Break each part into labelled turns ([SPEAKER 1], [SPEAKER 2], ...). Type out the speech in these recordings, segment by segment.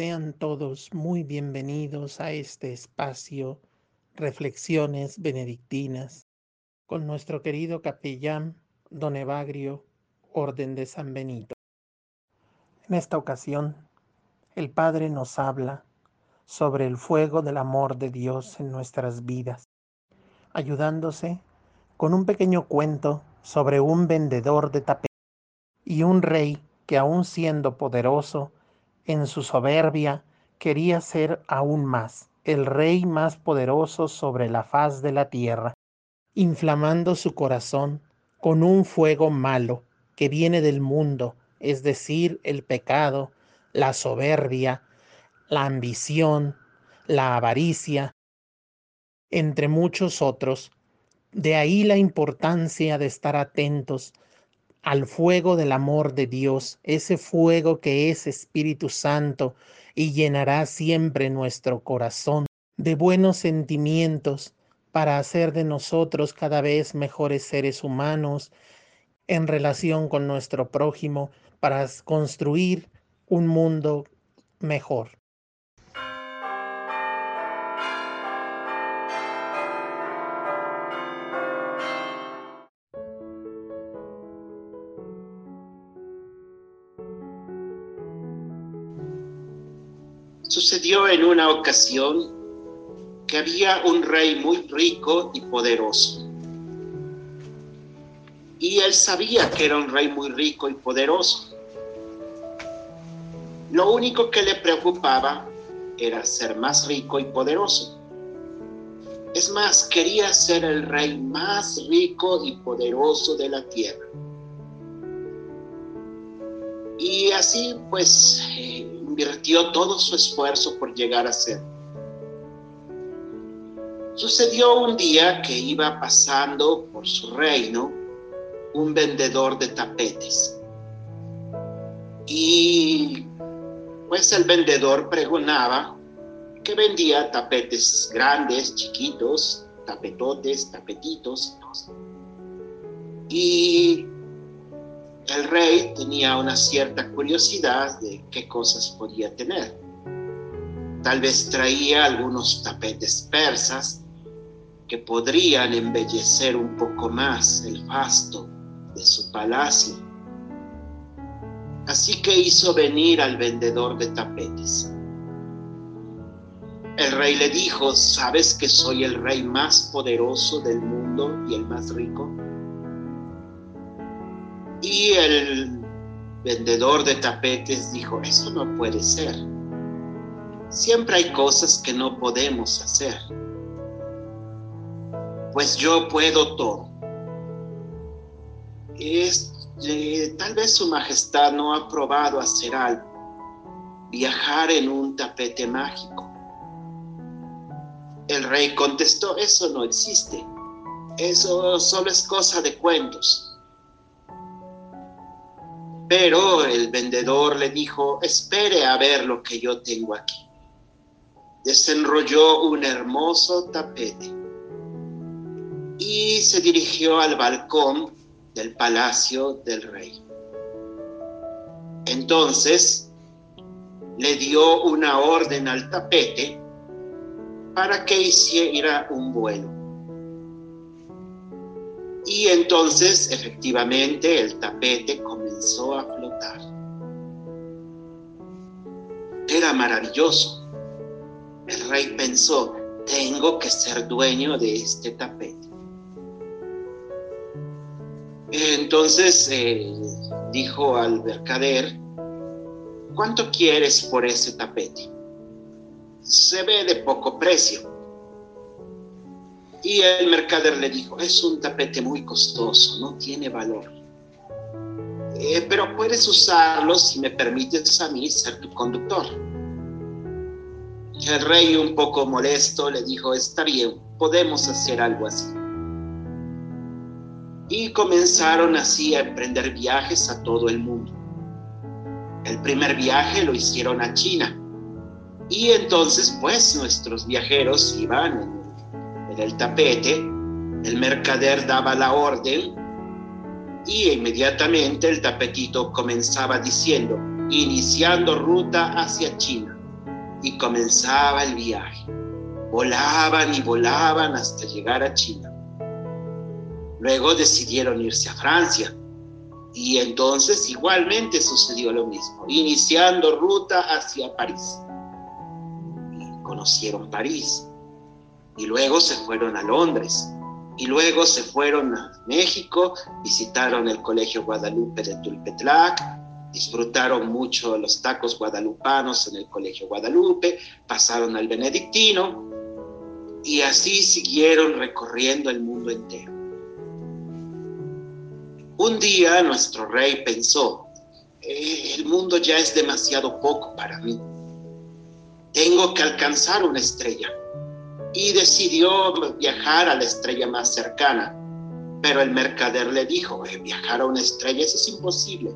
[SPEAKER 1] Sean todos muy bienvenidos a este espacio Reflexiones Benedictinas con nuestro querido capellán Don Evagrio, Orden de San Benito. En esta ocasión, el Padre nos habla sobre el fuego del amor de Dios en nuestras vidas, ayudándose con un pequeño cuento sobre un vendedor de tapetes y un rey que aun siendo poderoso, en su soberbia quería ser aún más, el rey más poderoso sobre la faz de la tierra, inflamando su corazón con un fuego malo que viene del mundo, es decir, el pecado, la soberbia, la ambición, la avaricia, entre muchos otros. De ahí la importancia de estar atentos al fuego del amor de Dios, ese fuego que es Espíritu Santo y llenará siempre nuestro corazón de buenos sentimientos para hacer de nosotros cada vez mejores seres humanos en relación con nuestro prójimo, para construir un mundo mejor.
[SPEAKER 2] Sucedió en una ocasión que había un rey muy rico y poderoso. Y él sabía que era un rey muy rico y poderoso. Lo único que le preocupaba era ser más rico y poderoso. Es más, quería ser el rey más rico y poderoso de la tierra. Y así pues eh, invirtió todo su esfuerzo por llegar a ser. Sucedió un día que iba pasando por su reino un vendedor de tapetes. Y pues el vendedor pregonaba que vendía tapetes grandes, chiquitos, tapetotes, tapetitos. Y el rey tenía una cierta curiosidad de qué cosas podía tener. Tal vez traía algunos tapetes persas que podrían embellecer un poco más el fasto de su palacio. Así que hizo venir al vendedor de tapetes. El rey le dijo, ¿sabes que soy el rey más poderoso del mundo y el más rico? Y el vendedor de tapetes dijo, eso no puede ser. Siempre hay cosas que no podemos hacer. Pues yo puedo todo. Es, eh, tal vez su majestad no ha probado hacer algo, viajar en un tapete mágico. El rey contestó, eso no existe. Eso solo es cosa de cuentos. Pero el vendedor le dijo, espere a ver lo que yo tengo aquí. Desenrolló un hermoso tapete y se dirigió al balcón del palacio del rey. Entonces le dio una orden al tapete para que hiciera un vuelo. Y entonces efectivamente el tapete comenzó a flotar. Era maravilloso. El rey pensó, tengo que ser dueño de este tapete. Entonces eh, dijo al mercader, ¿cuánto quieres por ese tapete? Se ve de poco precio. Y el mercader le dijo, es un tapete muy costoso, no tiene valor. Eh, pero puedes usarlo si me permites a mí ser tu conductor. El rey, un poco molesto, le dijo, está bien, podemos hacer algo así. Y comenzaron así a emprender viajes a todo el mundo. El primer viaje lo hicieron a China. Y entonces, pues, nuestros viajeros iban en el tapete, el mercader daba la orden y inmediatamente el tapetito comenzaba diciendo, iniciando ruta hacia China. y comenzaba el viaje. Volaban y volaban hasta llegar a China. Luego decidieron irse a Francia y entonces igualmente sucedió lo mismo, iniciando ruta hacia París. Conocieron París y luego se fueron a Londres y luego se fueron a México, visitaron el Colegio Guadalupe de Tulpetlac, disfrutaron mucho los tacos guadalupanos en el Colegio Guadalupe, pasaron al Benedictino y así siguieron recorriendo el mundo entero. Un día nuestro rey pensó, eh, el mundo ya es demasiado poco para mí, tengo que alcanzar una estrella y decidió viajar a la estrella más cercana. Pero el mercader le dijo, eh, viajar a una estrella es imposible.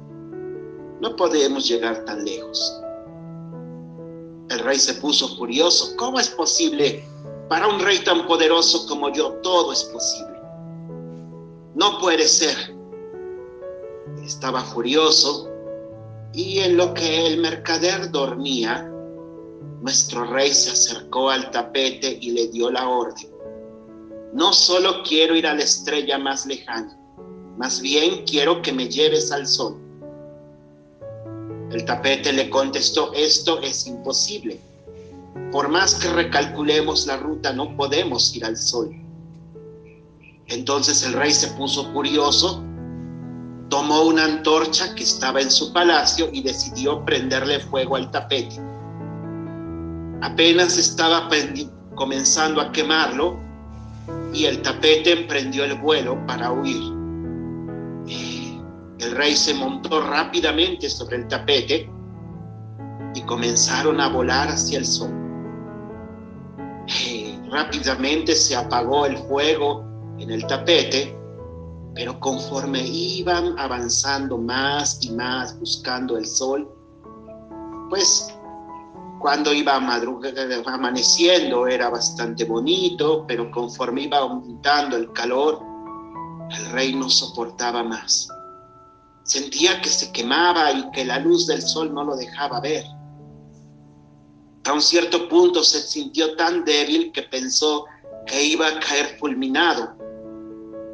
[SPEAKER 2] No podemos llegar tan lejos. El rey se puso furioso. ¿Cómo es posible? Para un rey tan poderoso como yo, todo es posible. No puede ser. Estaba furioso y en lo que el mercader dormía, nuestro rey se acercó al tapete y le dio la orden. No solo quiero ir a la estrella más lejana, más bien quiero que me lleves al sol. El tapete le contestó, esto es imposible. Por más que recalculemos la ruta, no podemos ir al sol. Entonces el rey se puso furioso, tomó una antorcha que estaba en su palacio y decidió prenderle fuego al tapete Apenas estaba comenzando a quemarlo y el tapete emprendió el vuelo para huir. El rey se montó rápidamente sobre el tapete y comenzaron a volar hacia el sol. Rápidamente se apagó el fuego en el tapete, pero conforme iban avanzando más y más buscando el sol, pues cuando iba amaneciendo era bastante bonito, pero conforme iba aumentando el calor, el rey no soportaba más. Sentía que se quemaba y que la luz del sol no lo dejaba ver. A un cierto punto se sintió tan débil que pensó que iba a caer fulminado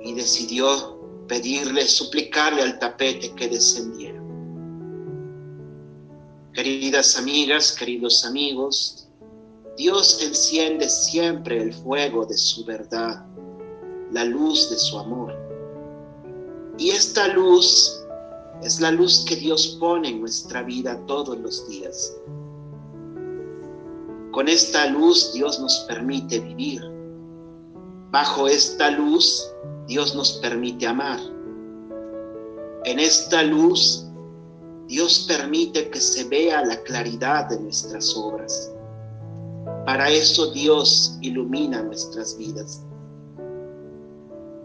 [SPEAKER 2] y decidió pedirle, suplicarle al tapete que descendiera. Queridas amigas, queridos amigos, Dios enciende siempre el fuego de su verdad, la luz de su amor. Y esta luz es la luz que Dios pone en nuestra vida todos los días. Con esta luz Dios nos permite vivir. Bajo esta luz Dios nos permite amar. En esta luz Dios permite que se vea la claridad de nuestras obras. Para eso Dios ilumina nuestras vidas.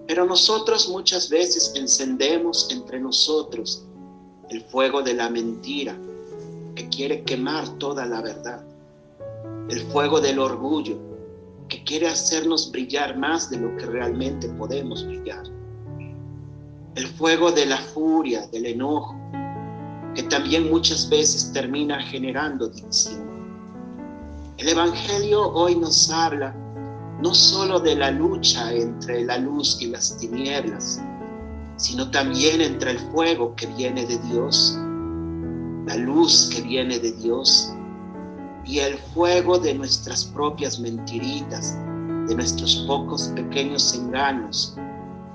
[SPEAKER 2] Pero nosotros muchas veces encendemos entre nosotros el fuego de la mentira que quiere quemar toda la verdad. El fuego del orgullo que quiere hacernos brillar más de lo que realmente podemos brillar. El fuego de la furia, del enojo, que también muchas veces termina generando división. El Evangelio hoy nos habla no solo de la lucha entre la luz y las tinieblas, sino también entre el fuego que viene de Dios, la luz que viene de Dios y el fuego de nuestras propias mentiritas, de nuestros pocos pequeños engaños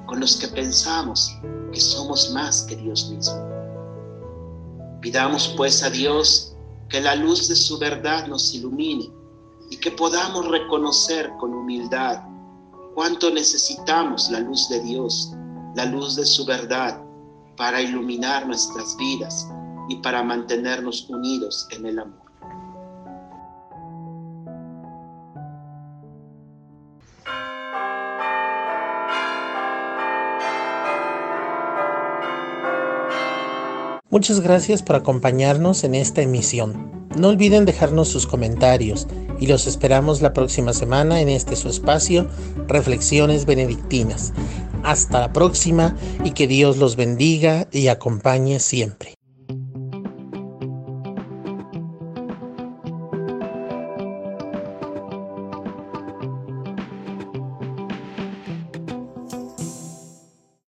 [SPEAKER 2] con los que pensamos que somos más que Dios mismo. Pidamos pues a Dios que la luz de su verdad nos ilumine y que podamos reconocer con humildad cuánto necesitamos la luz de Dios, la luz de su verdad, para iluminar nuestras vidas y para mantenernos unidos en el amor.
[SPEAKER 1] Muchas gracias por acompañarnos en esta emisión. No olviden dejarnos sus comentarios y los esperamos la próxima semana en este su espacio, Reflexiones Benedictinas. Hasta la próxima y que Dios los bendiga y acompañe siempre.